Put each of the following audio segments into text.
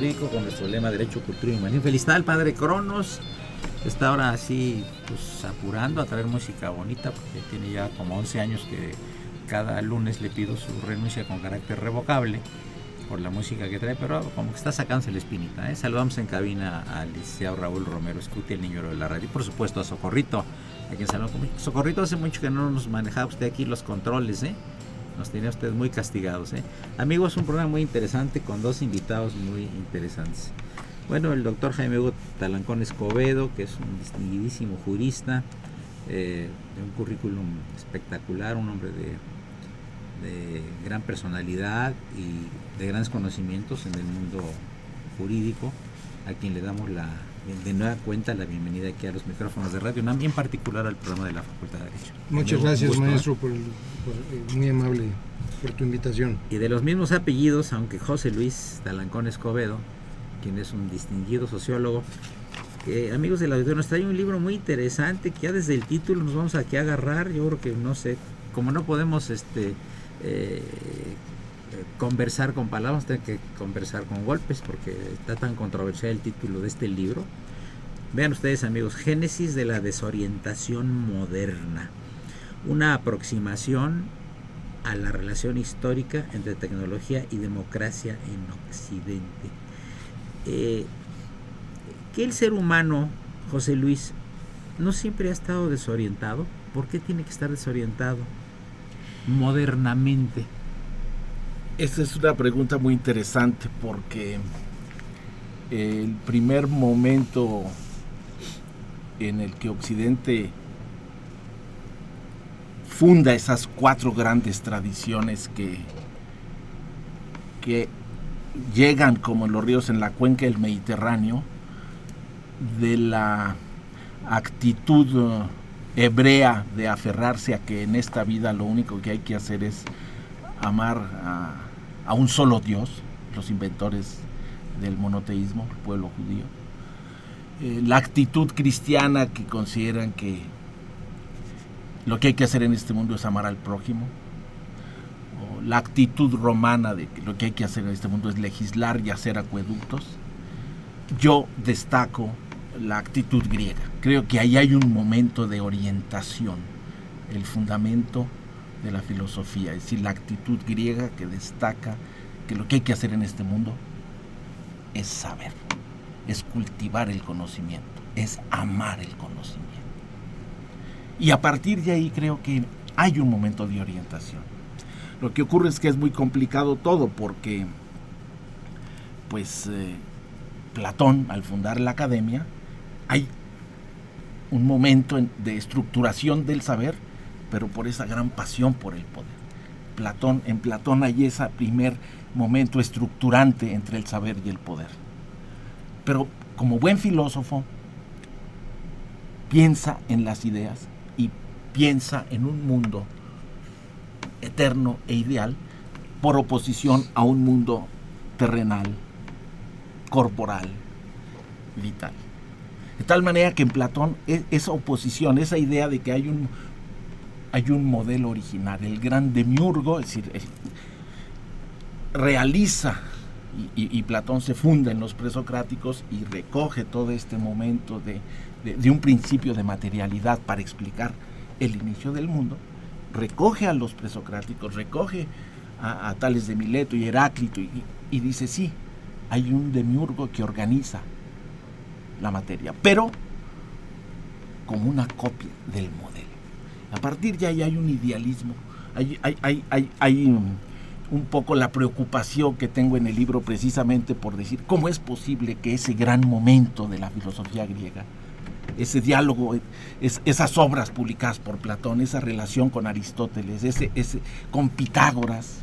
Derecho, Cultura y Humanismo. Felicidad al padre Cronos. Está ahora así, pues apurando a traer música bonita, porque tiene ya como 11 años que cada lunes le pido su renuncia con carácter revocable por la música que trae, pero como que está sacándose la espinita. ¿eh? Saludamos en cabina al licenciado Raúl Romero Escuti, el niño de la radio, y por supuesto a Socorrito, a quien. Socorrito hace mucho que no nos manejaba usted aquí los controles, ¿eh? Nos tenía usted muy castigados, ¿eh? Amigos, un programa muy interesante con dos invitados muy interesantes. Bueno, el doctor Jaime Hugo Talancón Escobedo, que es un distinguidísimo jurista, eh, de un currículum espectacular, un hombre de, gran personalidad y de grandes conocimientos en el mundo jurídico, a quien le damos la, de nueva cuenta la bienvenida aquí a los micrófonos de Radio UNAM y en particular al programa de la Facultad de Derecho. Muchas gracias, maestro, por, eh, muy amable por tu invitación. Y de los mismos apellidos, aunque José Luis Talancón Escobedo quien es un distinguido sociólogo. amigos del auditorio, nos trae un libro muy interesante que ya desde el título nos vamos aquí a agarrar. Yo creo que no sé, como no podemos este eh, conversar con palabras, tenemos que conversar con golpes porque está tan controversial el título de este libro. Vean ustedes amigos, Génesis de la desorientación moderna. Una aproximación a la relación histórica entre tecnología y democracia en Occidente eh, que el ser humano, José Luis, no siempre ha estado desorientado. ¿Por qué tiene que estar desorientado modernamente? Esta es una pregunta muy interesante porque el primer momento en el que Occidente funda esas cuatro grandes tradiciones que, que llegan como los ríos en la cuenca del Mediterráneo de la actitud uh, hebrea de aferrarse a que en esta vida lo único que hay que hacer es amar a, un solo Dios, los inventores del monoteísmo, el pueblo judío. Eh, la actitud cristiana que consideran que lo que hay que hacer en este mundo es amar al prójimo, la actitud romana de que lo que hay que hacer en este mundo es legislar y hacer acueductos, yo destaco la actitud griega. Creo que ahí hay un momento de orientación. El fundamento de la filosofía, es decir, la actitud griega que destaca que lo que hay que hacer en este mundo es saber, es cultivar el conocimiento, es amar el conocimiento. Y a partir de ahí creo que hay un momento de orientación. Lo que ocurre es que es muy complicado todo porque, pues, eh, Platón, al fundar la academia, hay un momento de estructuración del saber, pero por esa gran pasión por el poder. Platón, en Platón hay ese primer momento estructurante entre el saber y el poder. Pero como buen filósofo, piensa en las ideas y piensa en un mundo eterno e ideal por oposición a un mundo terrenal, corporal, vital. De tal manera que en Platón e, esa oposición, esa idea de que hay un, hay un modelo original, el gran demiurgo, es decir, realiza y, Platón se funda en los presocráticos y recoge todo este momento de, un principio de materialidad para explicar el inicio del mundo, recoge a los presocráticos, recoge a, Tales de Mileto y Heráclito y, y dice, sí, hay un demiurgo que organiza la materia, pero como una copia del modelo. A partir de ahí hay un idealismo, hay, hay, hay, hay un, un, poco la preocupación que tengo en el libro precisamente por decir cómo es posible que ese gran momento de la filosofía griega, ese diálogo, es, esas obras publicadas por Platón, esa relación con Aristóteles, ese, ese, con Pitágoras,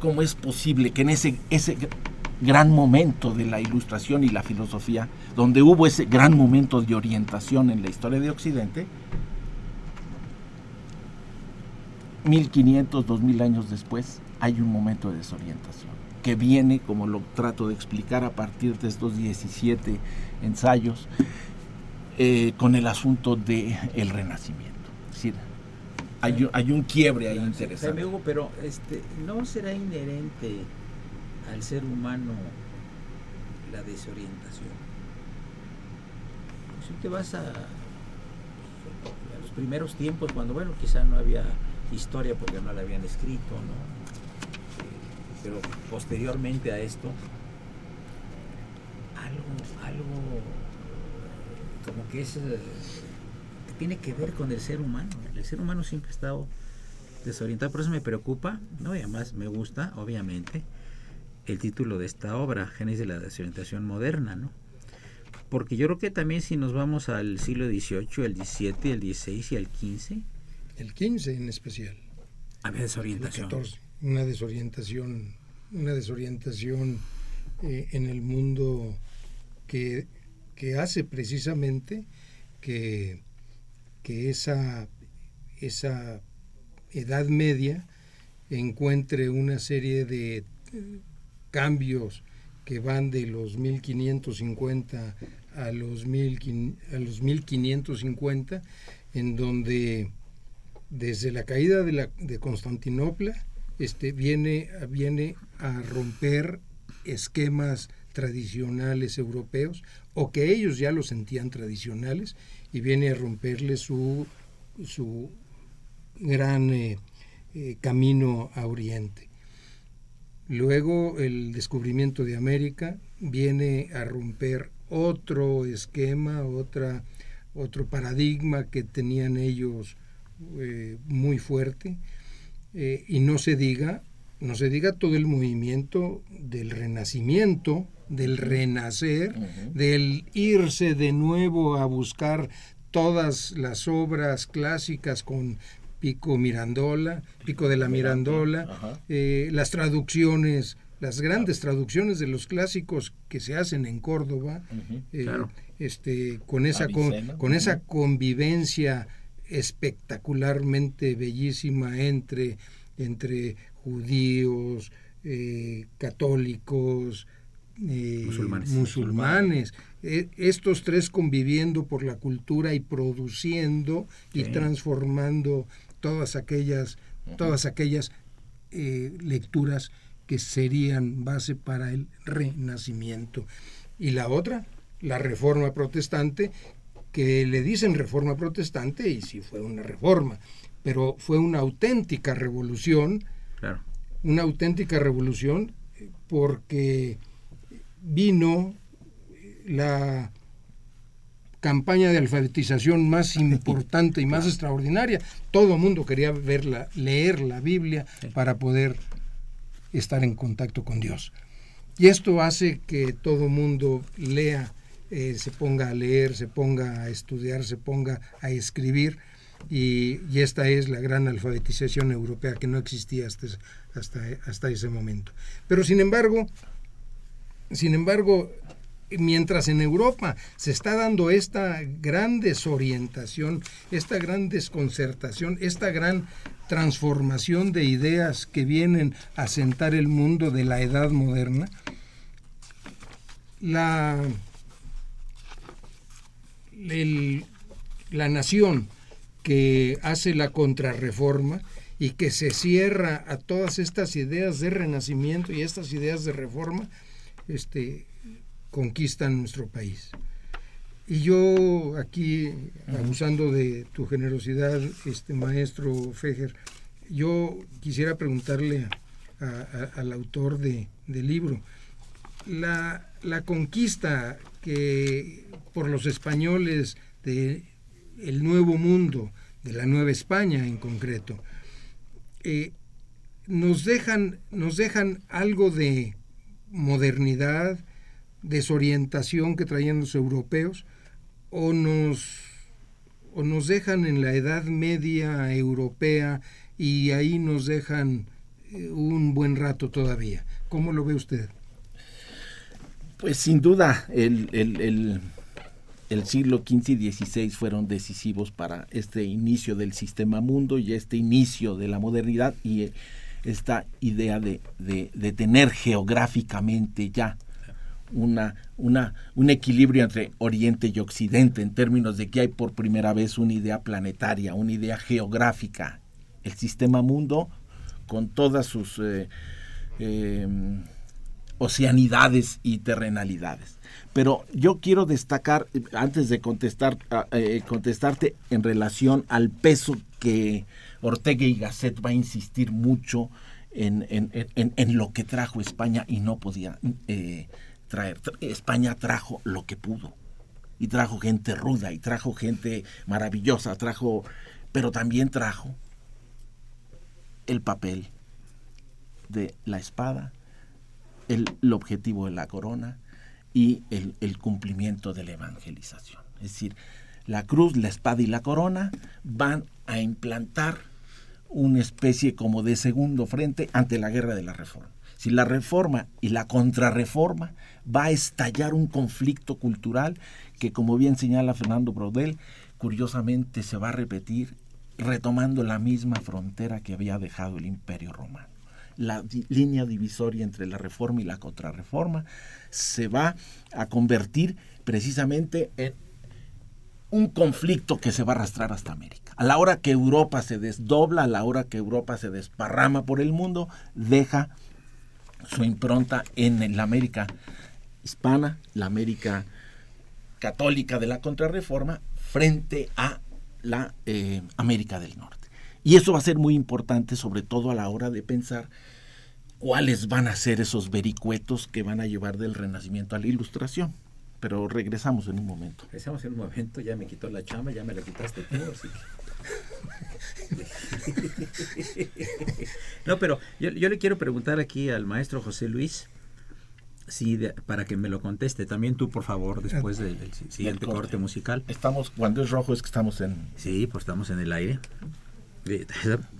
cómo es posible que en ese, ese gran momento de la ilustración y la filosofía, donde hubo ese gran momento de orientación en la historia de Occidente, 1500, 2000 años después, hay un momento de desorientación, que viene, como lo trato de explicar a partir de estos 17 ensayos, eh, con el asunto del el renacimiento. Es decir, hay, hay, un quiebre ahí interesante. pero este, ¿no será inherente al ser humano la desorientación. Si te vas a, los primeros tiempos, cuando, bueno, quizá no había historia porque no la habían escrito, ¿no? Eh, pero posteriormente a esto, algo, algo como que es eh, que tiene que ver con el ser humano. El ser humano siempre ha estado desorientado, por eso me preocupa, ¿no? Y además me gusta, obviamente, el título de esta obra, Génesis de la desorientación moderna, ¿no? Porque yo creo que también si nos vamos al siglo XVIII, el XVII, el XVI y el XV. El XV en especial. Había desorientación. una desorientación, una desorientación eh, en el mundo que, que hace precisamente que, que esa, esa Edad Media encuentre una serie de cambios que van de los 1550 a los, a los 1550, en donde desde la caída de, la, de Constantinopla este, viene, viene a romper esquemas tradicionales europeos o que ellos ya lo sentían tradicionales y viene a romperle su, su gran eh, eh, camino a Oriente. Luego el descubrimiento de América viene a romper otro esquema, otra, otro paradigma que tenían ellos eh, muy fuerte. Eh, y no se diga, no se diga todo el movimiento del renacimiento, del renacer, del irse de nuevo a buscar todas las obras clásicas con Pico Mirandola, Pico de la Mirandola, eh, las traducciones, las grandes traducciones de los clásicos que se hacen en Córdoba, eh, este, con, esa, con, esa convivencia espectacularmente bellísima entre, entre judíos, eh, católicos, musulmanes. estos tres conviviendo por la cultura y produciendo y transformando todas aquellas, todas aquellas eh, lecturas que serían base para el renacimiento. Y la otra, la reforma protestante, que le dicen reforma protestante y sí fue una reforma, pero fue una auténtica revolución, una auténtica revolución porque vino la campaña de alfabetización más importante y más extraordinaria. Todo el mundo quería verla, leer la Biblia para poder estar en contacto con Dios. Y esto hace que todo mundo lea, eh, se ponga a leer, se ponga a estudiar, se ponga a escribir. Y, esta es la gran alfabetización europea que no existía hasta, hasta, hasta ese momento. Pero sin embargo, sin embargo, mientras en Europa se está dando esta gran desorientación, esta gran desconcertación, esta gran transformación de ideas que vienen a sentar el mundo de la edad moderna, la, la nación que hace la contrarreforma y que se cierra a todas estas ideas de renacimiento y estas ideas de reforma, este, conquistan nuestro país. Y yo aquí, abusando de tu generosidad, este maestro Fejer, yo quisiera preguntarle al autor de, del libro, la, la, conquista que por los españoles de el nuevo mundo, de la Nueva España en concreto, eh, nos, dejan, nos dejan algo de modernidad, desorientación que traían los europeos o nos, o nos dejan en la Edad Media europea y ahí nos dejan eh, un buen rato todavía. ¿Cómo lo ve usted? Pues sin duda el, el, el, siglo XV y XVI fueron decisivos para este inicio del sistema mundo y este inicio de la modernidad y eh, esta idea de, de, tener geográficamente ya una, una, un equilibrio entre Oriente y Occidente en términos de que hay por primera vez una idea planetaria, una idea geográfica, el sistema mundo con todas sus eh, em, oceanidades y terrenalidades. Pero yo quiero destacar, antes de contestar, eh, contestarte en relación al peso que Ortega y Gasset va a insistir mucho en, en, en, en lo que trajo España y no podía eh, traer. España trajo lo que pudo. Y trajo gente ruda, y trajo gente maravillosa, trajo, pero también trajo el papel de la espada, el, objetivo de la corona y el, el cumplimiento de la evangelización. Es decir, la cruz, la espada y la corona van a implantar una especie como de segundo frente ante la guerra de la reforma. Si la reforma y la contrarreforma va a estallar un conflicto cultural que, como bien señala Fernando Brodel, curiosamente se va a repetir retomando la misma frontera que había dejado el Imperio Romano. La línea divisoria entre la reforma y la contrarreforma se va a convertir precisamente en un conflicto que se va a arrastrar hasta América. A la hora que Europa se desdobla, a la hora que Europa se desparrama por el mundo, deja su impronta en la América hispana, la América católica de la contrarreforma, frente a la eh, América del Norte. Y eso va a ser muy importante, sobre todo a la hora de pensar cuáles van a ser esos vericuetos que van a llevar del Renacimiento a la Ilustración. Pero regresamos en un momento. Regresamos en un momento, ya me quitó la chama, ya me la quitaste tú, así no, pero yo, yo, le quiero preguntar aquí al maestro José Luis, Sí, para que me lo conteste. También tú, por favor, después del, siguiente corte. musical. Estamos, cuando es rojo es que estamos en... Sí, pues estamos en el aire.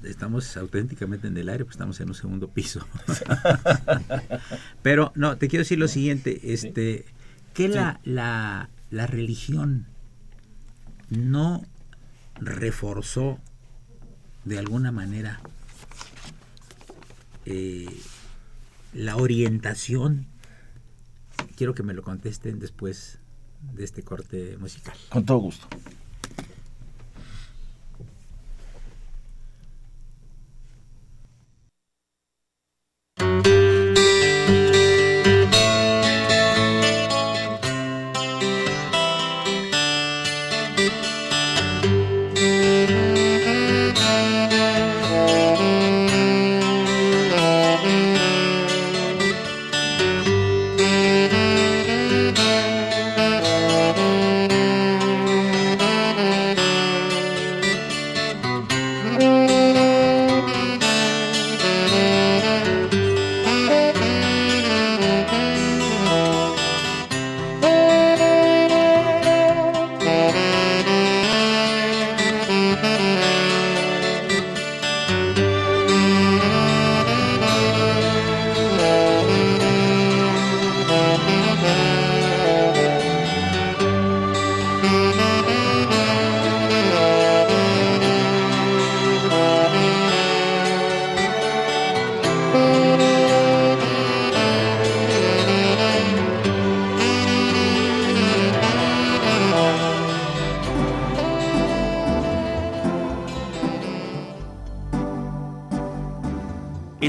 Estamos auténticamente en el aire, pues estamos en un segundo piso. Pero no, te quiero decir lo siguiente, este, que la, la, la religión no reforzó de alguna manera eh, la orientación quiero que me lo contesten después de este corte musical. Con todo gusto.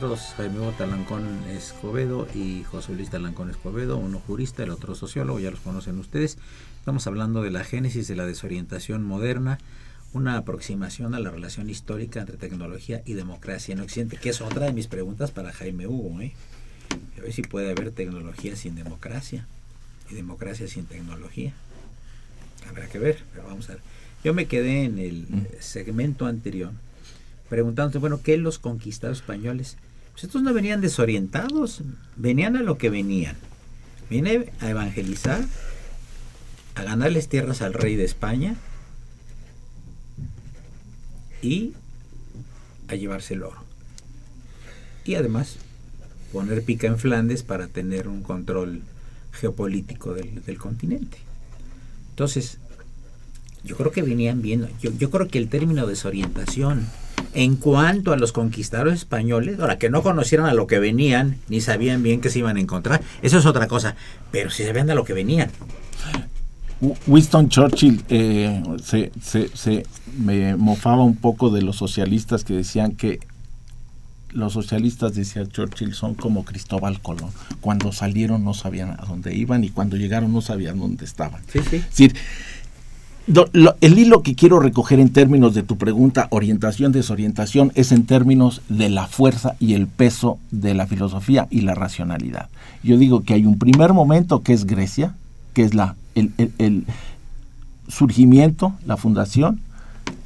Maestros Jaime Talancón Escobedo y José Luis Talancón Escobedo, uno jurista, el otro sociólogo, ya los conocen ustedes. Estamos hablando de la génesis de la desorientación moderna, una aproximación a la relación histórica entre tecnología y democracia en Occidente, que es otra de mis preguntas para Jaime Hugo. ¿eh? A ver si puede haber tecnología sin democracia y democracia sin tecnología. Habrá que ver, pero vamos a ver. Yo me quedé en el segmento anterior preguntándose, bueno, ¿qué los conquistados españoles? Pues estos no venían desorientados, venían a lo que venían. Viene a evangelizar, a ganarles tierras al rey de España y a llevarse el oro. Y además poner pica en Flandes para tener un control geopolítico del, del continente. Entonces, yo creo que venían viendo, yo, yo creo que el término desorientación, en cuanto a los conquistadores españoles, ahora que no conocieran a lo que venían, ni sabían bien qué se iban a encontrar, eso es otra cosa, pero si sabían a lo que venían. Winston Churchill eh, se, se, se me mofaba un poco de los socialistas que decían que los socialistas, decía Churchill, son como Cristóbal Colón. Cuando salieron no sabían a dónde iban y cuando llegaron no sabían dónde estaban. Sí, sí. Es decir, el hilo que quiero recoger en términos de tu pregunta, orientación, desorientación, es en términos de la fuerza y el peso de la filosofía y la racionalidad. Yo digo que hay un primer momento que es Grecia, que es la, el, el surgimiento, la fundación,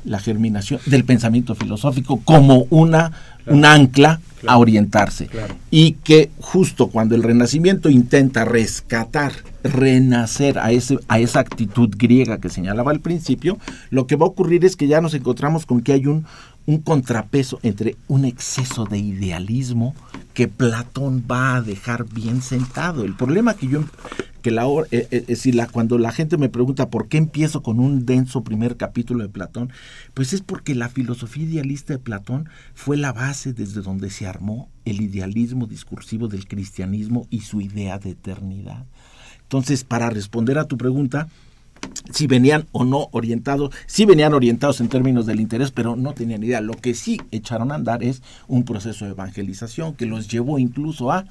la germinación del pensamiento filosófico como una, claro. un ancla claro. a orientarse. Claro. Y que justo cuando el Renacimiento intenta rescatar, renacer a, ese, a esa actitud griega que señalaba al principio, lo que va a ocurrir es que ya nos encontramos con que hay un, un contrapeso entre un exceso de idealismo que Platón va a dejar bien sentado. El problema que yo que la eh, eh, es decir, la, cuando la gente me pregunta por qué empiezo con un denso primer capítulo de Platón, pues es porque la filosofía idealista de Platón fue la base desde donde se armó el idealismo discursivo del cristianismo y su idea de eternidad. Entonces, para responder a tu pregunta, si venían o no orientados, sí venían orientados en términos del interés, pero no tenían idea. Lo que sí echaron a andar es un proceso de evangelización que los llevó incluso a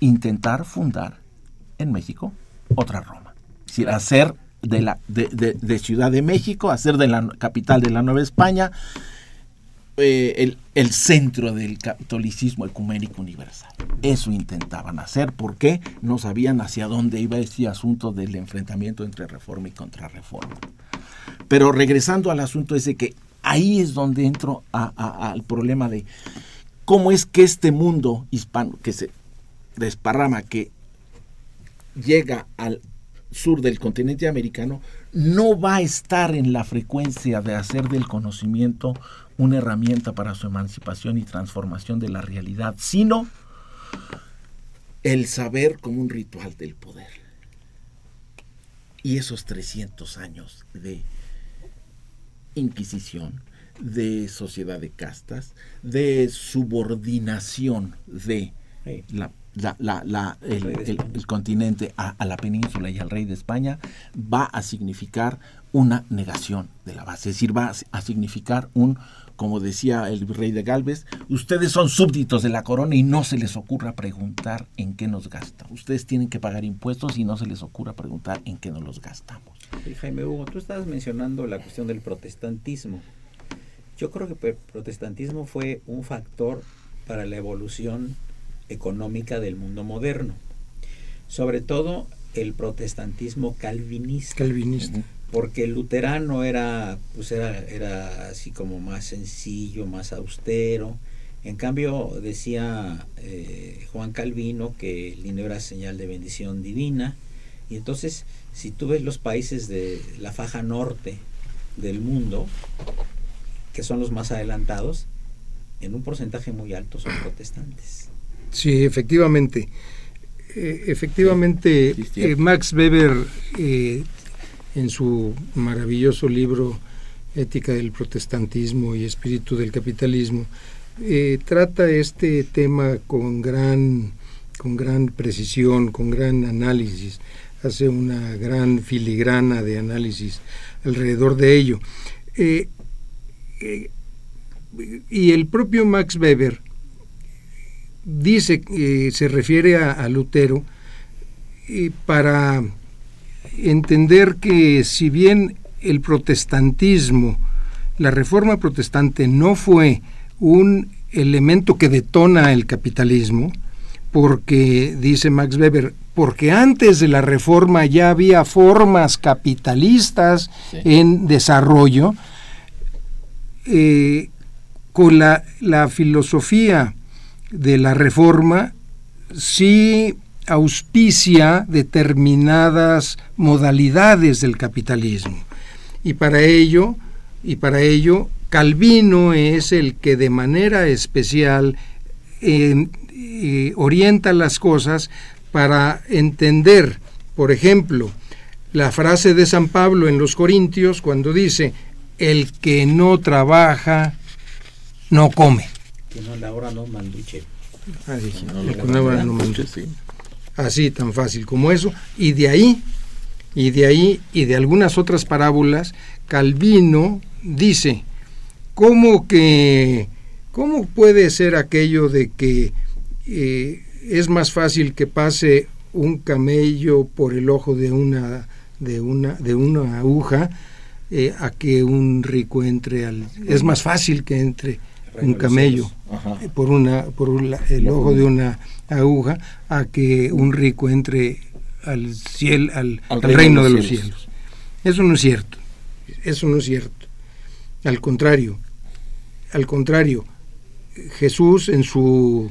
intentar fundar en México otra Roma. Es decir, hacer de, la, de, de, Ciudad de México, hacer de la capital de la Nueva España eh, el, el, centro del catolicismo ecuménico universal. Eso intentaban hacer porque no sabían hacia dónde iba ese asunto del enfrentamiento entre reforma y contrarreforma. Pero regresando al asunto ese que ahí es donde entro al problema de cómo es que este mundo hispano que se desparrama, que llega al sur del continente americano, no va a estar en la frecuencia de hacer del conocimiento una herramienta para su emancipación y transformación de la realidad, sino el saber como un ritual del poder. Y esos 300 años de inquisición, de sociedad de castas, de subordinación de la la, la, la, el, el, el, continente a, a, la península y al rey de España va a significar una negación de la base, es decir, va a significar un, como decía el rey de Galvez, ustedes son súbditos de la corona y no se les ocurra preguntar en qué nos gasta. Ustedes tienen que pagar impuestos y no se les ocurra preguntar en qué nos los gastamos. Sí, Jaime Hugo, tú estabas mencionando la cuestión del protestantismo. Yo creo que el protestantismo fue un factor para la evolución económica del mundo moderno. Sobre todo el protestantismo calvinista. Calvinista. porque el luterano era, pues era, era así como más sencillo, más austero. En cambio, decía eh, Juan Calvino que el dinero era señal de bendición divina. Y entonces, si tú ves los países de la faja norte del mundo, que son los más adelantados, en un porcentaje muy alto son protestantes. Sí, efectivamente. Eh, efectivamente, eh, Max Weber, eh, en su maravilloso libro Ética del Protestantismo y Espíritu del Capitalismo, trata este tema con gran, con gran precisión, con gran análisis, hace una gran filigrana de análisis alrededor de ello. y el propio Max Weber, dice, que se refiere a, Lutero, para entender que si bien el protestantismo, la reforma protestante no fue un elemento que detona el capitalismo, porque, dice Max Weber, porque antes de la reforma ya había formas capitalistas en desarrollo, eh, con la, la filosofía de la reforma sí auspicia determinadas modalidades del capitalismo. Y para ello, y para ello Calvino es el que de manera especial eh, orienta las cosas para entender, por ejemplo, la frase de San Pablo en los Corintios cuando dice, el que no trabaja, no come que no la hora no manduche. Así, tan fácil como eso. Y de ahí, y de ahí, y de algunas otras parábolas, Calvino dice, ¿cómo que, cómo puede ser aquello de que eh, es más fácil que pase un camello por el ojo de una, de una, de una aguja eh, a que un rico entre al... Es más fácil que entre un camello por una por el ojo de una aguja a que un rico entre al cielo al, reino, de los cielos. Eso no es cierto. Eso no es cierto. Al contrario, al contrario, Jesús en su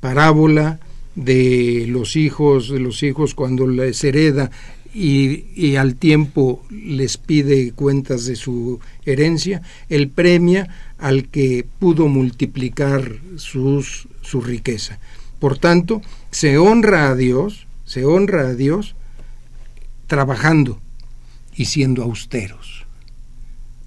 parábola de los hijos, de los hijos cuando les hereda y, al tiempo les pide cuentas de su herencia, él premia al que pudo multiplicar sus, su riqueza. Por tanto, se honra a Dios, se honra a Dios trabajando y siendo austeros.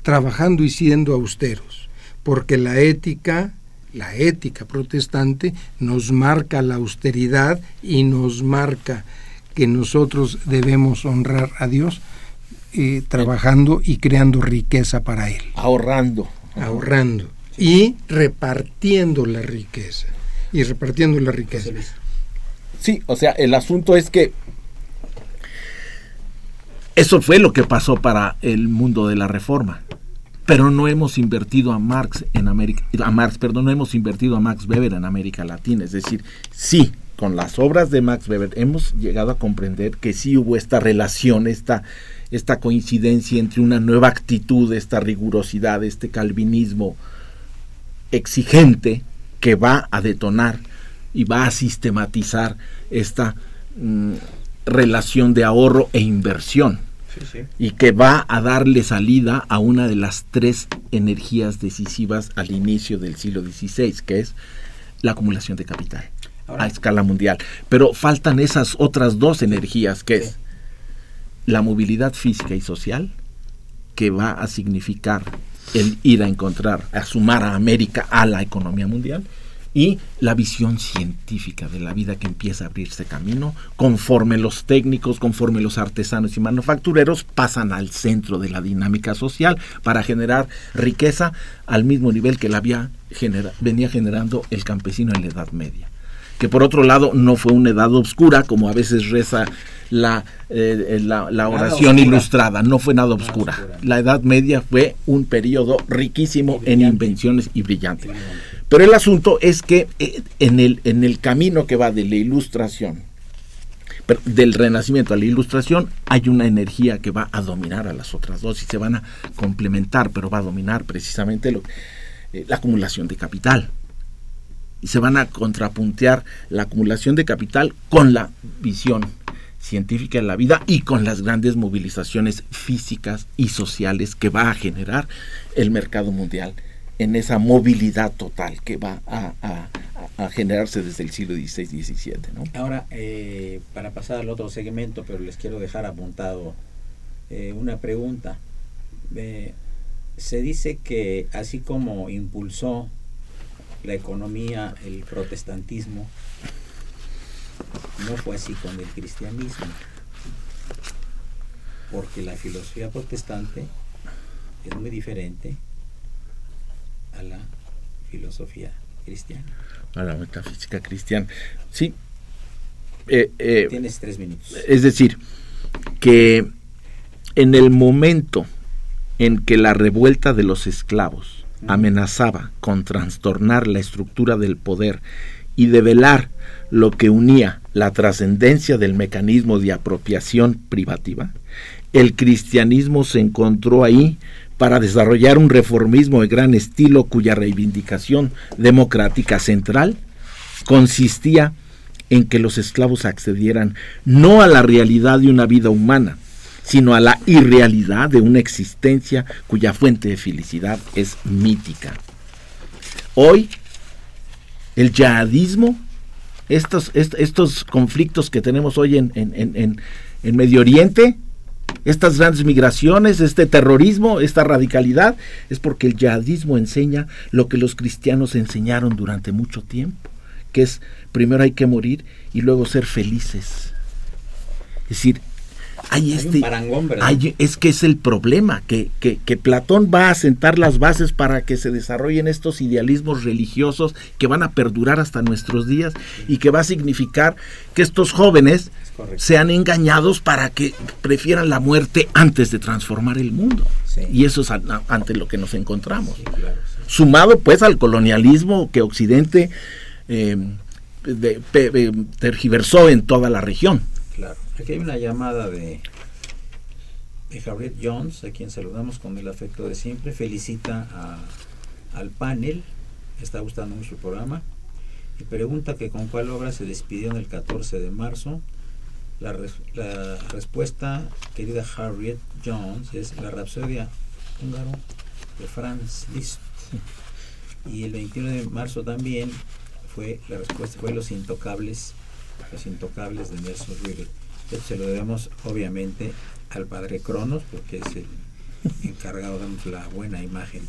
Trabajando y siendo austeros, porque la ética, la ética protestante nos marca la austeridad y nos marca que nosotros debemos honrar a Dios eh, trabajando y creando riqueza para Él. Ahorrando ahorrando y repartiendo la riqueza. Y repartiendo la riqueza. Sí, o sea, el asunto es que eso fue lo que pasó para el mundo de la reforma. Pero no hemos invertido a Marx en América, a Marx, perdón, no hemos invertido a Max Weber en América Latina. Es decir, sí, con las obras de Max Weber hemos llegado a comprender que sí hubo esta relación, esta, esta coincidencia entre una nueva actitud, esta rigurosidad, este calvinismo exigente que va a detonar y va a sistematizar esta mm, relación de ahorro e inversión. Y que va a darle salida a una de las tres energías decisivas al inicio del siglo XVI, que es la acumulación de capital a escala mundial. Pero faltan esas otras dos energías, que es la movilidad física y social, que va a significar el ir a encontrar, a sumar a América a la economía mundial, y la visión científica de la vida que empieza a abrirse camino conforme los técnicos, conforme los artesanos y manufactureros pasan al centro de la dinámica social para generar riqueza al mismo nivel que la había venía generando el campesino en la Edad Media que por otro lado no fue una edad oscura, como a veces reza la, eh, la, oración ilustrada, no fue nada oscura. La Edad Media fue un periodo riquísimo en invenciones y brillante. Pero el asunto es que eh, en, el, en el camino que va de la ilustración, del renacimiento a la ilustración hay una energía que va a dominar a las otras dos y se van a complementar, pero va a dominar precisamente lo, eh, la acumulación de capital. Y se van a contrapuntear la acumulación de capital con la visión científica de la vida y con las grandes movilizaciones físicas y sociales que va a generar el mercado mundial en esa movilidad total que va a, generarse desde el siglo XVI-XVII. ¿no? Ahora, eh, para pasar al otro segmento, pero les quiero dejar apuntado eh, una pregunta. Eh, se dice que así como impulsó la economía el protestantismo, no fue así con el cristianismo, porque la filosofía protestante es muy diferente a la filosofía cristiana. A la metafísica cristiana. Sí. Eh, eh, Tienes tres minutos. Es decir, que en el momento en que la revuelta de los esclavos amenazaba con trastornar la estructura del poder y develar lo que unía la trascendencia del mecanismo de apropiación privativa, el cristianismo se encontró ahí para desarrollar un reformismo de gran estilo cuya reivindicación democrática central consistía en que los esclavos accedieran no a la realidad de una vida humana, sino a la irrealidad de una existencia cuya fuente de felicidad es mítica. Hoy, el yihadismo, estos, estos conflictos que tenemos hoy en, en, en Medio Oriente, estas grandes migraciones, este terrorismo, esta radicalidad, es porque el yihadismo enseña lo que los cristianos enseñaron durante mucho tiempo, que es primero hay que morir y luego ser felices. Es decir, hay, este, es que es el problema, que, que, que, Platón va a sentar las bases para que se desarrollen estos idealismos religiosos que van a perdurar hasta nuestros días y que va a significar que estos jóvenes sean engañados para que prefieran la muerte antes de transformar el mundo. Y eso es ante lo que nos encontramos. Sumado pues al colonialismo que Occidente eh, tergiversó en toda la región. Claro. Aquí hay una llamada de, de Harriet Jones, a quien saludamos con el afecto de siempre. Felicita al panel, está gustando mucho el programa. Y pregunta que con cuál obra se despidió en el 14 de marzo la, respuesta, querida Harriet Jones, es la Rapsodia húngaro de Franz Liszt. Y el 21 de marzo también fue la respuesta fue Los Intocables, Los Intocables de Nelson Riddle. Esto se lo debemos obviamente al padre Cronos, porque es el encargado de la buena imagen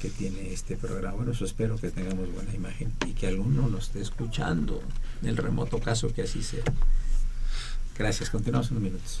que tiene este programa. Bueno, eso espero que tengamos buena imagen y que alguno nos esté escuchando, en el remoto caso que así sea. Gracias, continuamos unos minutos.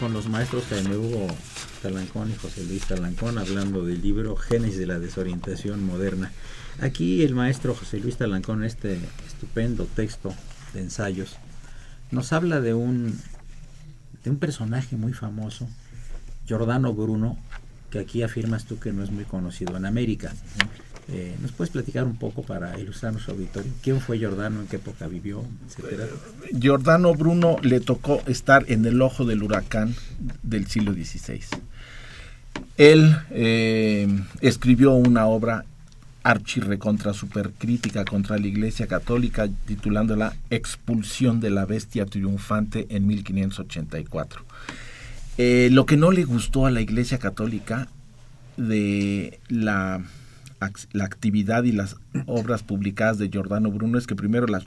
Con los maestros Jaime Hugo Talancón y José Luis Talancón hablando del libro Génesis de la desorientación moderna. Aquí el maestro José Luis Talancón, este estupendo texto de ensayos, nos habla de un, de un personaje muy famoso, Giordano Bruno, que aquí afirmas tú que no es muy conocido en América. Eh, ¿Nos puedes platicar un poco para ilustrar nuestro auditorio? ¿Quién fue Giordano? ¿En qué época vivió? Etcétera? Giordano Bruno le tocó estar en el ojo del huracán del siglo XVI. Él eh, escribió una obra archirre contra supercrítica contra la Iglesia Católica titulándola Expulsión de la Bestia Triunfante en 1584. Eh, lo que no le gustó a la Iglesia Católica de la la actividad y las obras publicadas de Giordano Bruno es que primero las,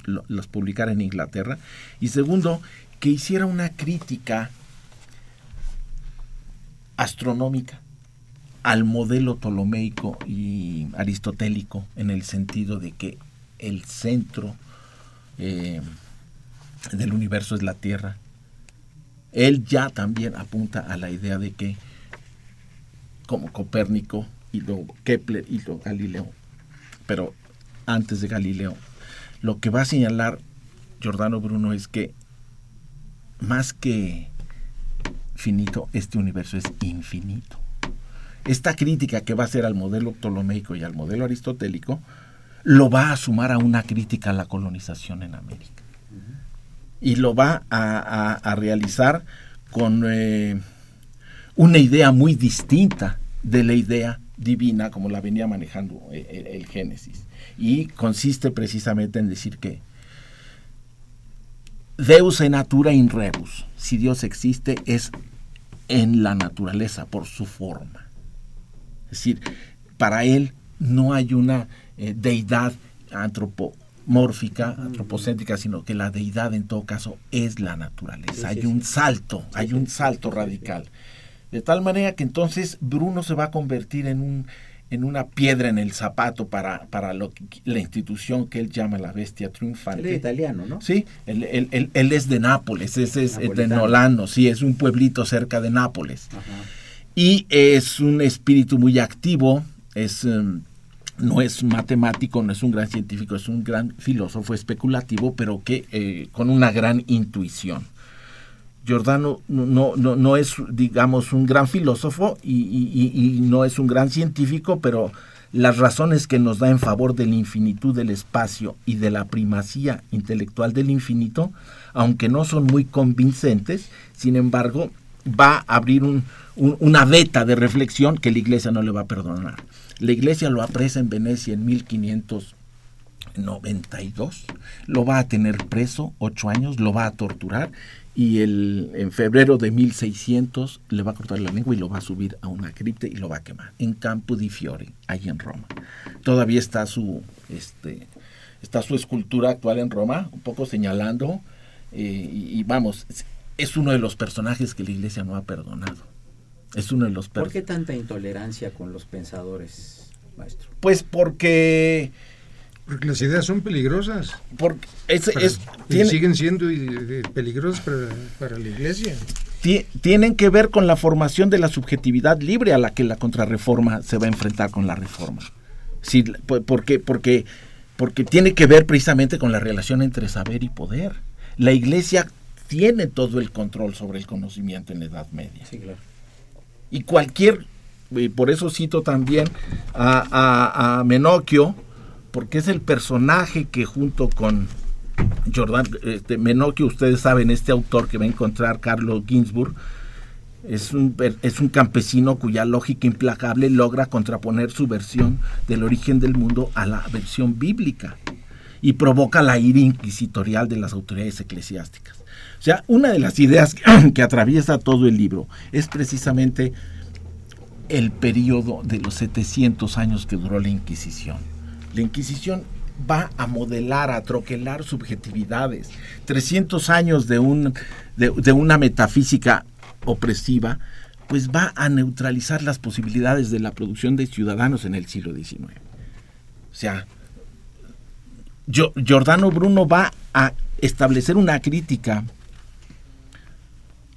publicara en Inglaterra y segundo que hiciera una crítica astronómica al modelo ptolomeico y aristotélico en el sentido de que el centro eh, del universo es la Tierra. Él ya también apunta a la idea de que, como Copérnico, y luego Kepler y luego Galileo. Pero antes de Galileo, lo que va a señalar Giordano Bruno es que más que finito, este universo es infinito. Esta crítica que va a hacer al modelo ptolomeico y al modelo aristotélico, lo va a sumar a una crítica a la colonización en América. Y lo va a, realizar con eh, una idea muy distinta de la idea divina como la venía manejando eh, el, Génesis. Y consiste precisamente en decir que Deus en natura in rebus, si Dios existe, es en la naturaleza, por su forma. Es decir, para él no hay una eh, deidad antropomórfica, antropocéntrica, sino que la deidad en todo caso es la naturaleza. hay un salto, hay un salto radical. De tal manera que entonces Bruno se va a convertir en, un, en una piedra en el zapato para, para lo la institución que él llama la bestia triunfante. Él es italiano, ¿no? Sí, él, es de Nápoles, ese es de Nolano, sí, es un pueblito cerca de Nápoles. Y es un espíritu muy activo, es... Em, no es matemático, no es un gran científico, es un gran filósofo especulativo, pero que eh, con una gran intuición. Giordano no, no, no, es, digamos, un gran filósofo y, no es un gran científico, pero las razones que nos da en favor de la infinitud del espacio y de la primacía intelectual del infinito, aunque no son muy convincentes, sin embargo, va a abrir una veta de reflexión que la iglesia no le va a perdonar. La iglesia lo apresa en Venecia en 1592, lo va a tener preso ocho años, lo va a torturar y el, en febrero de 1600 le va a cortar la lengua y lo va a subir a una cripta y lo va a quemar en Campo di Fiore, ahí en Roma. Todavía está su, este, está su escultura actual en Roma, un poco señalando, eh, y, vamos, es, uno de los personajes que la iglesia no ha perdonado. Es uno de los ¿Por qué tanta intolerancia con los pensadores, maestro? Pues porque porque las ideas son peligrosas. Porque siguen siendo peligrosas para, la iglesia. Tienen que ver con la formación de la subjetividad libre a la que la contrarreforma se va a enfrentar con la reforma. Sí, porque, porque, porque tiene que ver precisamente con la relación entre saber y poder. La iglesia tiene todo el control sobre el conocimiento en la Edad Media. Sí, claro. Y cualquier, y por eso cito también a, a, a Menocchio, porque es el personaje que junto con Jordan este, Menocchio, ustedes saben, este autor que va a encontrar Carlos Ginsburg, es un, es un campesino cuya lógica implacable logra contraponer su versión del origen del mundo a la versión bíblica y provoca la ira inquisitorial de las autoridades eclesiásticas. O sea, una de las ideas que atraviesa todo el libro es precisamente el periodo de los 700 años que duró la Inquisición la Inquisición va a modelar, a troquelar subjetividades. 300 años de, un, de, una metafísica opresiva, pues va a neutralizar las posibilidades de la producción de ciudadanos en el siglo XIX. O sea, Giordano Bruno va a establecer una crítica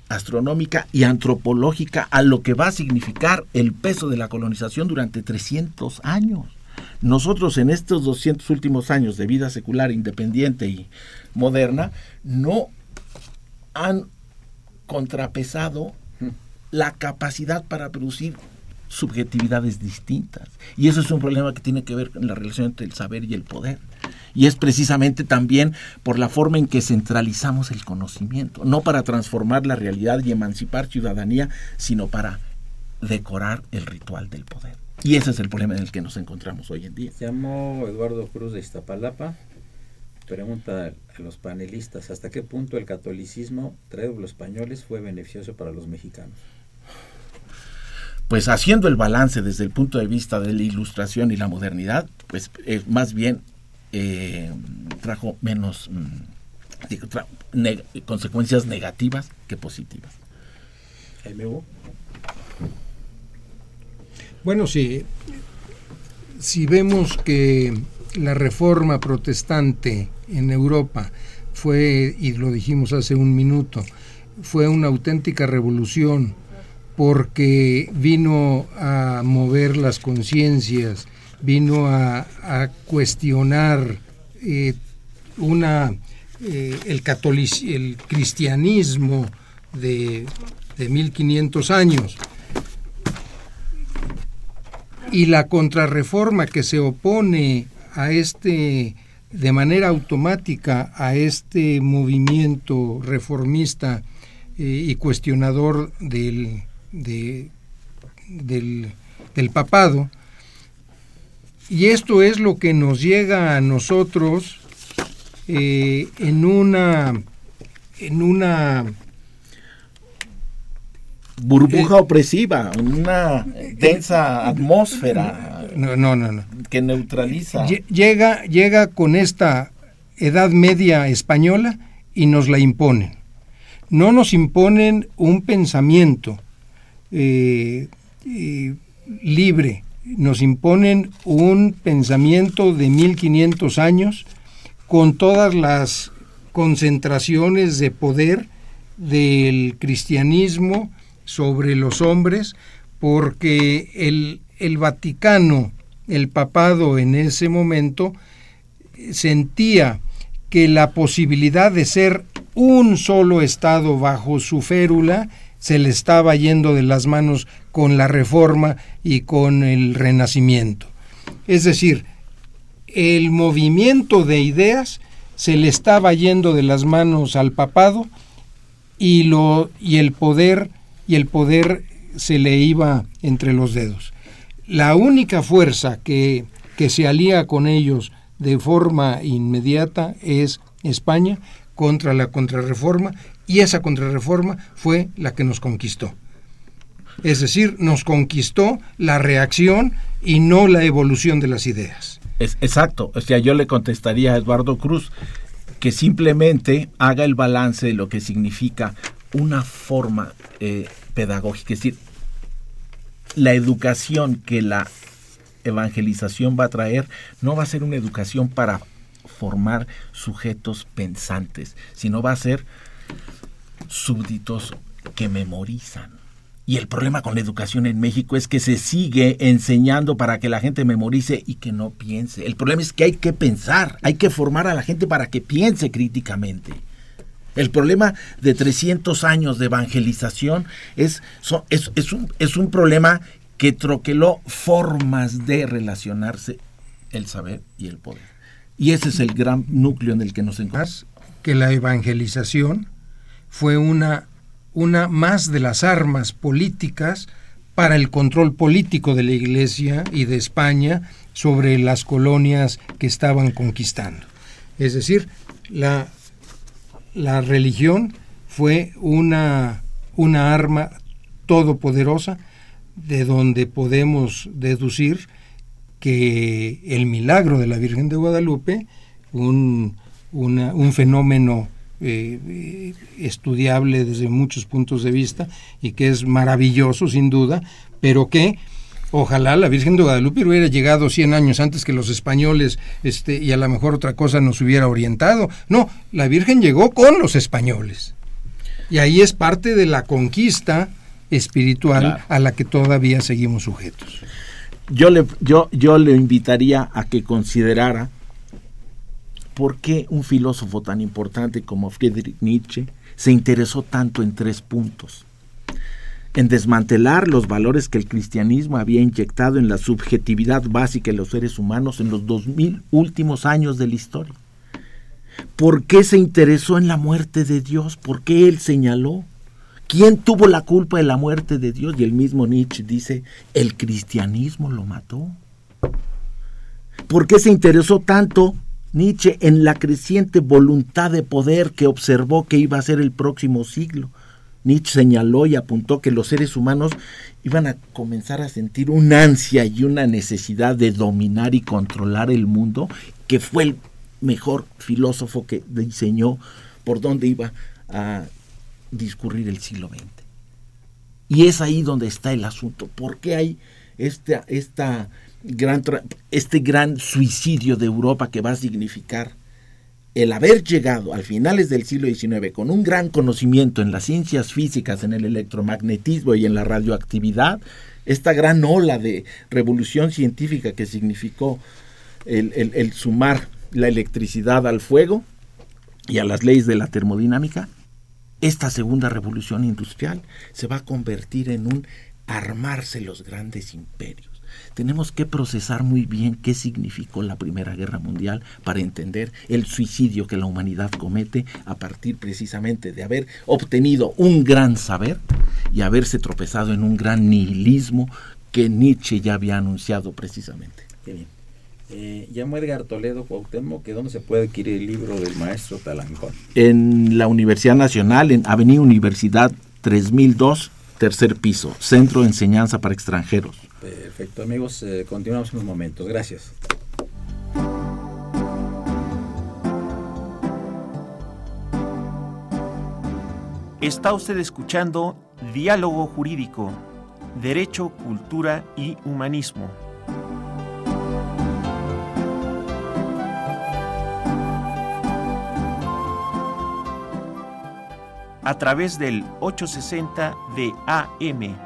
astronómica y antropológica a lo que va a significar el peso de la colonización durante 300 años. Nosotros en estos 200 últimos años de vida secular, independiente y moderna, no han contrapesado la capacidad para producir subjetividades distintas. Y eso es un problema que tiene que ver con la relación entre el saber y el poder. Y es precisamente también por la forma en que centralizamos el conocimiento, no para transformar la realidad y emancipar ciudadanía, sino para decorar el ritual del poder. Y ese es el problema en el que nos encontramos hoy en día. Llamó Eduardo Cruz de Iztapalapa. Pregunta a los panelistas, ¿hasta qué punto el catolicismo traído por los españoles fue beneficioso para los mexicanos? Pues haciendo el balance desde el punto de vista de la ilustración y la modernidad, pues eh, más bien eh, trajo menos mm, consecuencias negativas que positivas. Bueno, sí, si vemos que la reforma protestante en Europa fue, y lo dijimos hace un minuto, fue una auténtica revolución porque vino a mover las conciencias, vino a, cuestionar eh, una, eh, el, el cristianismo de, de 1500 años. Y la contrarreforma que se opone a este, de manera automática, a este movimiento reformista eh, y cuestionador del, del, del papado, y esto es lo que nos llega a nosotros eh, en una en una burbuja opresiva, una densa atmósfera no, no, no, que neutraliza. Llega, llega con esta Edad Media española y nos la imponen. No nos imponen un pensamiento eh, eh, libre, nos imponen un pensamiento de 1500 años con todas las concentraciones de poder del cristianismo sobre los hombres, porque el, el Vaticano, el papado en ese momento, sentía que la posibilidad de ser un solo Estado bajo su férula se le estaba yendo de las manos con la reforma y con el renacimiento. Es decir, el movimiento de ideas se le estaba yendo de las manos al papado y, lo, y el poder y el poder se le iba entre los dedos. La única fuerza que, que se alía con ellos de forma inmediata es España contra la contrarreforma y esa contrarreforma fue la que nos conquistó. Es decir, nos conquistó la reacción y no la evolución de las ideas. Es, exacto. O sea, yo le contestaría a Eduardo Cruz que simplemente haga el balance de lo que significa una forma eh, pedagógica. Es decir, la educación que la evangelización va a traer no va a ser una educación para formar sujetos pensantes, sino va a ser súbditos que memorizan. Y el problema con la educación en México es que se sigue enseñando para que la gente memorice y que no piense. El problema es que hay que pensar, hay que formar a la gente para que piense críticamente. El problema de 300 años de evangelización es, es, un, es un problema que troqueló formas de relacionarse el saber y el poder. Y ese es el gran núcleo en el que nos encontramos. Que la evangelización fue una una más de las armas políticas para el control político de la Iglesia y de España sobre las colonias que estaban conquistando. Es decir, la, la religión fue una, una arma todopoderosa de donde podemos deducir que el milagro de la Virgen de Guadalupe, un, un fenómeno eh, estudiable desde muchos puntos de vista y que es maravilloso sin duda, pero que ojalá la Virgen de Guadalupe hubiera llegado 100 años antes que los españoles este, y a lo mejor otra cosa nos hubiera orientado. No, la Virgen llegó con los españoles. Y ahí es parte de la conquista espiritual Claro. a la que todavía seguimos sujetos. yo le, yo, yo le invitaría a que considerara por qué un filósofo tan importante como Friedrich Nietzsche se interesó tanto en tres puntos. En desmantelar los valores que el cristianismo había inyectado en la subjetividad básica de los seres humanos en los dos mil últimos años de la historia. ¿Por qué se interesó en la muerte de Dios? ¿Por qué él señaló? ¿Quién tuvo la culpa de la muerte de Dios? Y el mismo Nietzsche dice, el cristianismo lo mató. ¿Por qué se interesó tanto Nietzsche en la creciente voluntad de poder que observó que iba a ser el próximo siglo? Nietzsche señaló y apuntó que los seres humanos iban a comenzar a sentir una ansia y una necesidad de dominar y controlar el mundo, que fue el mejor filósofo que diseñó por dónde iba a discurrir el siglo XX. Y es ahí donde está el asunto. ¿Por qué hay esta, gran, este gran suicidio de Europa que va a significar el haber llegado al finales del siglo XIX con un gran conocimiento en las ciencias físicas, en el electromagnetismo y en la radioactividad, esta gran ola de revolución científica que significó el, el- el sumar la electricidad al fuego y a las leyes de la termodinámica, esta segunda revolución industrial se va a convertir en un armarse los grandes imperios. Tenemos que procesar muy bien qué significó la Primera Guerra Mundial para entender el suicidio que la humanidad comete a partir precisamente de haber obtenido un gran saber y haberse tropezado en un gran nihilismo que Nietzsche ya había anunciado precisamente. Qué bien. Eh, llamo Edgar Toledo Cuauhtémoc, que dónde se puede adquirir el libro del maestro Talancón. En la Universidad Nacional, en Avenida Universidad 3002, tercer piso, Centro de Enseñanza para Extranjeros. Perfecto, amigos, eh, continuamos en unos momentos. Gracias. Está usted escuchando Diálogo Jurídico, Derecho, Cultura y Humanismo. A través del 860 de AM.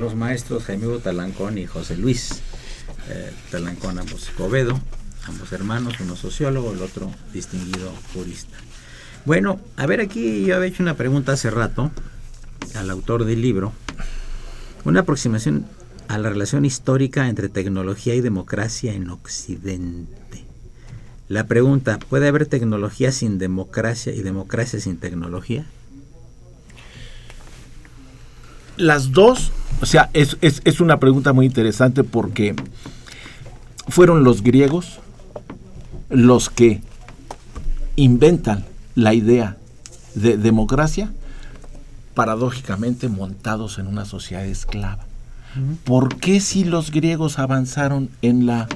Los maestros Jaime Talancón y José Luis eh, Talancón, ambos Escobedo, ambos hermanos, uno sociólogo, el otro distinguido jurista. Bueno, a ver, aquí yo había hecho una pregunta hace rato al autor del libro, una aproximación a la relación histórica entre tecnología y democracia en Occidente. La pregunta, ¿puede haber tecnología sin democracia y democracia sin tecnología? Las dos, o sea, es, es, es una pregunta muy interesante porque fueron los griegos los que inventan la idea de democracia, paradójicamente montados en una sociedad esclava. ¿Por qué si los griegos avanzaron en la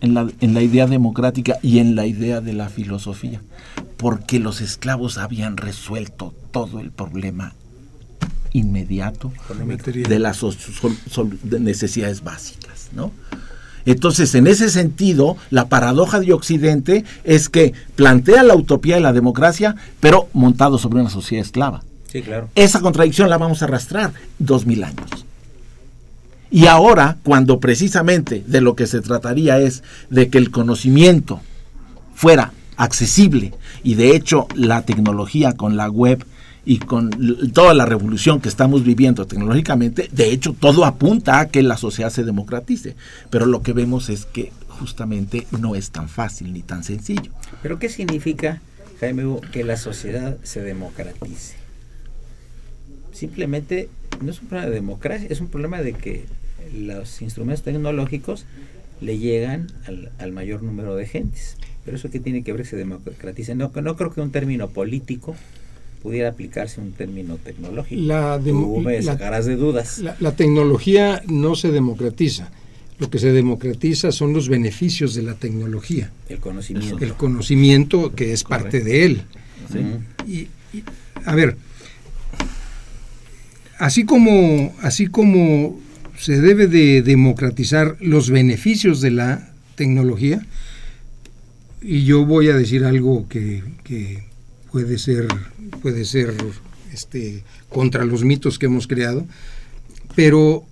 en la, en la idea democrática y en la idea de la filosofía, porque los esclavos habían resuelto todo el problema inmediato de las necesidades básicas, ¿no? Entonces, en ese sentido, la paradoja de Occidente es que plantea la utopía de la democracia, pero montado sobre una sociedad esclava. Sí, claro. Esa contradicción la vamos a arrastrar dos mil años. Y ahora, cuando precisamente de lo que se trataría es de que el conocimiento fuera accesible, y de hecho la tecnología con la web y con toda la revolución que estamos viviendo tecnológicamente, de hecho todo apunta a que la sociedad se democratice, pero lo que vemos es que justamente no es tan fácil ni tan sencillo. ¿Pero qué significa, Jaime, que la sociedad se democratice? Simplemente no es un problema de democracia, es un problema de que los instrumentos tecnológicos le llegan al, mayor número de gentes. Pero eso que tiene que ver se democratice. No, no creo que un término político pudiera aplicarse un término tecnológico. La Tú me sacarás de dudas. La, tecnología no se democratiza. Lo que se democratiza son los beneficios de la tecnología. El conocimiento. El conocimiento que es parte de él. Y, a ver, así como, así como se debe de democratizar los beneficios de la tecnología, y yo voy a decir algo que, que puede ser puede ser este, contra los mitos que hemos creado, pero,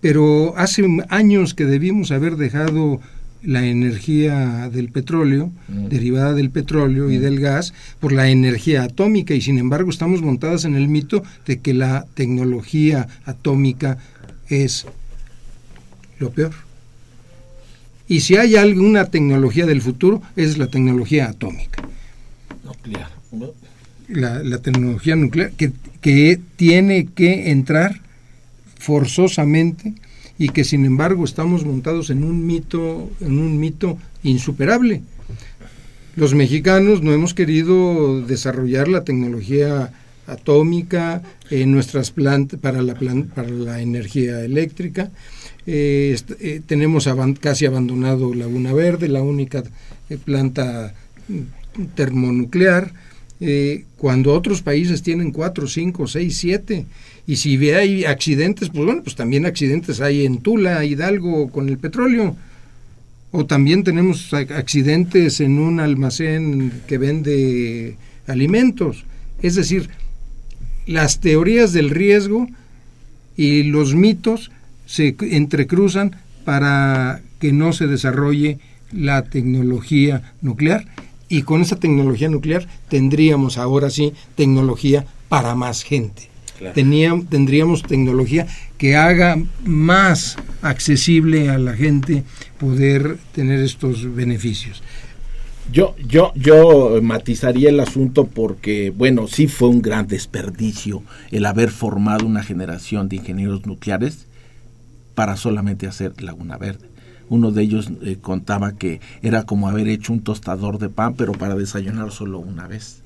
pero hace años que debimos haber dejado la energía del petróleo, mm. derivada del petróleo y mm. del gas, por la energía atómica y sin embargo estamos montadas en el mito de que la tecnología atómica es lo peor. Y si hay alguna tecnología del futuro, es la tecnología atómica. Nuclear la, tecnología nuclear, que, que tiene que entrar forzosamente y que sin embargo estamos montados en un mito, en un mito insuperable. Los mexicanos no hemos querido desarrollar la tecnología atómica en nuestras plantas para la para la energía eléctrica. Eh, eh, tenemos casi abandonado Laguna Verde, la única eh, planta termonuclear. Eh, cuando otros países tienen cuatro, cinco, seis, siete. Y si hay accidentes, pues bueno, pues también accidentes hay en Tula, Hidalgo, con el petróleo. O también tenemos accidentes en un almacén que vende alimentos. Es decir, las teorías del riesgo y los mitos se entrecruzan para que no se desarrolle la tecnología nuclear y con esa tecnología nuclear tendríamos ahora sí tecnología para más gente. tendríamos tecnología que haga más accesible a la gente poder tener estos beneficios. Yo, yo, yo matizaría el asunto porque, bueno, sí fue un gran desperdicio el haber formado una generación de ingenieros nucleares para solamente hacer Laguna Verde. Uno de ellos eh, contaba que era como haber hecho un tostador de pan, pero para desayunar solo una vez.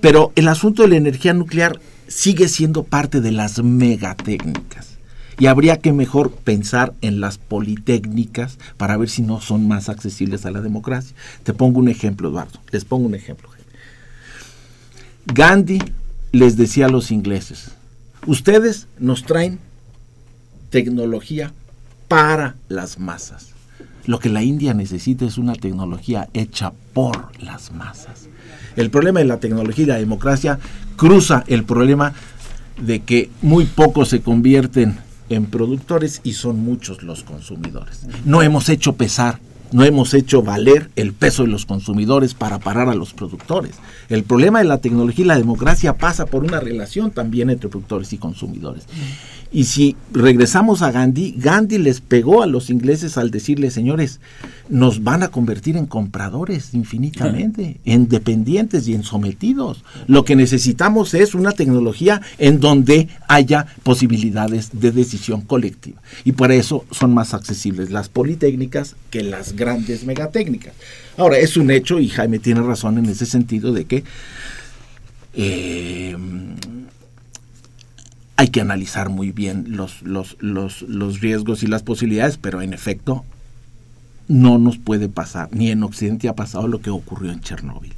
Pero el asunto de la energía nuclear sigue siendo parte de las megatécnicas. Y habría que mejor pensar en las politécnicas para ver si no son más accesibles a la democracia. Te pongo un ejemplo, Eduardo. Les pongo un ejemplo. Gandhi les decía a los ingleses, ustedes nos traen tecnología para las masas. Lo que la India necesita es una tecnología hecha por las masas. El problema de la tecnología y la democracia cruza el problema de que muy pocos se convierten en productores y son muchos los consumidores. No hemos hecho pesar, no hemos hecho valer el peso de los consumidores para parar a los productores. El problema de la tecnología y la democracia pasa por una relación también entre productores y consumidores. Y si regresamos a Gandhi, Gandhi les pegó a los ingleses al decirles, señores, nos van a convertir en compradores infinitamente, en dependientes y en sometidos. Lo que necesitamos es una tecnología en donde haya posibilidades de decisión colectiva. Y por eso son más accesibles las politécnicas que las grandes megatécnicas. Ahora, es un hecho, y Jaime tiene razón en ese sentido, de que eh, hay que analizar muy bien los, los, los, los riesgos y las posibilidades, pero en efecto no nos puede pasar, ni en Occidente ha pasado lo que ocurrió en Chernóbil.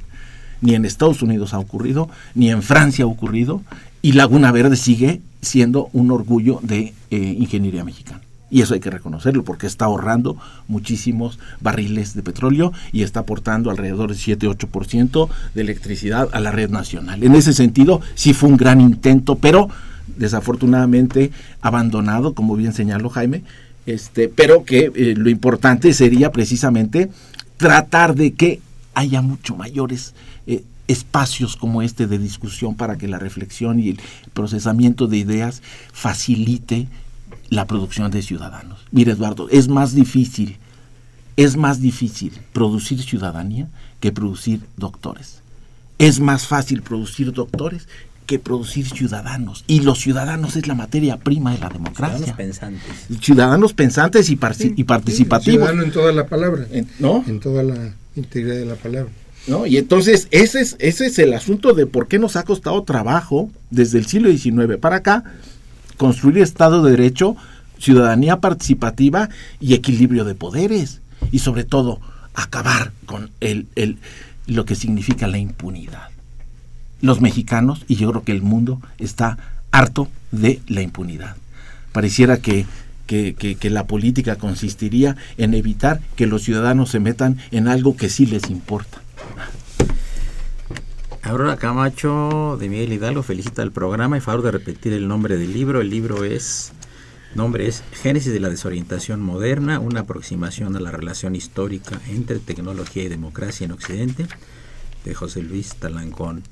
Ni en Estados Unidos ha ocurrido, ni en Francia ha ocurrido, y Laguna Verde sigue siendo un orgullo de eh, ingeniería mexicana. Y eso hay que reconocerlo porque está ahorrando muchísimos barriles de petróleo y está aportando alrededor del 7-8% de electricidad a la red nacional. En ese sentido, sí fue un gran intento, pero desafortunadamente abandonado, como bien señaló Jaime, este, pero que eh, lo importante sería precisamente tratar de que haya mucho mayores eh, espacios como este de discusión para que la reflexión y el procesamiento de ideas facilite la producción de ciudadanos. Mire, Eduardo, es más difícil, es más difícil producir ciudadanía que producir doctores. Es más fácil producir doctores que producir ciudadanos. Y los ciudadanos es la materia prima de la democracia. Ciudadanos pensantes. Ciudadanos pensantes y, y participativos. ciudadano en toda la palabra. ¿No? En toda la integridad de la palabra. ¿No? Y entonces ese es, ese es el asunto de por qué nos ha costado trabajo desde el siglo XIX para acá construir Estado de Derecho, ciudadanía participativa y equilibrio de poderes. Y sobre todo, acabar con el, el, lo que significa la impunidad los mexicanos y yo creo que el mundo está harto de la impunidad. Pareciera que, que, que, la política consistiría en evitar que los ciudadanos se metan en algo que sí les importa. Aurora Camacho de Miguel Hidalgo felicita el programa y favor de repetir el nombre del libro. El libro es nombre es Génesis de la desorientación moderna, una aproximación a la relación histórica entre tecnología y democracia en Occidente, de José Luis Talancón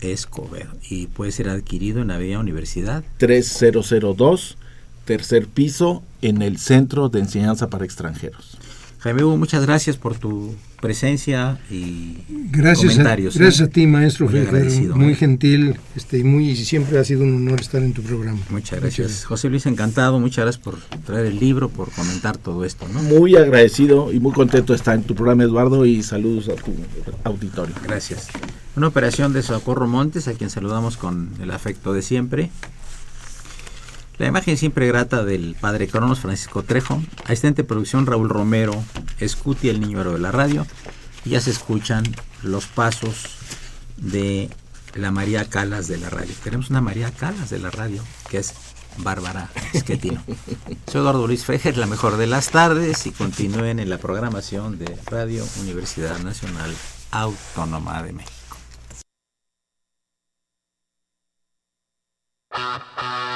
Escobar y puede ser adquirido en la Vía Universidad. 3002, tercer piso, en el Centro de Enseñanza para Extranjeros. Jaime Hugo, muchas gracias por tu presencia y gracias comentarios. A, gracias a ti, maestro muy, muy gentil este, y muy, siempre ha sido un honor estar en tu programa. Muchas gracias. José Luis, encantado. Muchas gracias por traer el libro, por comentar todo esto. ¿no? Muy agradecido y muy contento de estar en tu programa, Eduardo, y saludos a tu auditorio. Gracias. Una operación de Socorro Montes, a quien saludamos con el afecto de siempre. La imagen siempre grata del padre Cronos Francisco Trejo, asistente de producción Raúl Romero, Escuti el niño de la radio, y ya se escuchan los pasos de la María Calas de la radio. Tenemos una María Calas de la radio, que es Bárbara Esquetino. Soy Eduardo Luis Fejer, la mejor de las tardes, y continúen en la programación de Radio Universidad Nacional Autónoma de México. Uh, uh.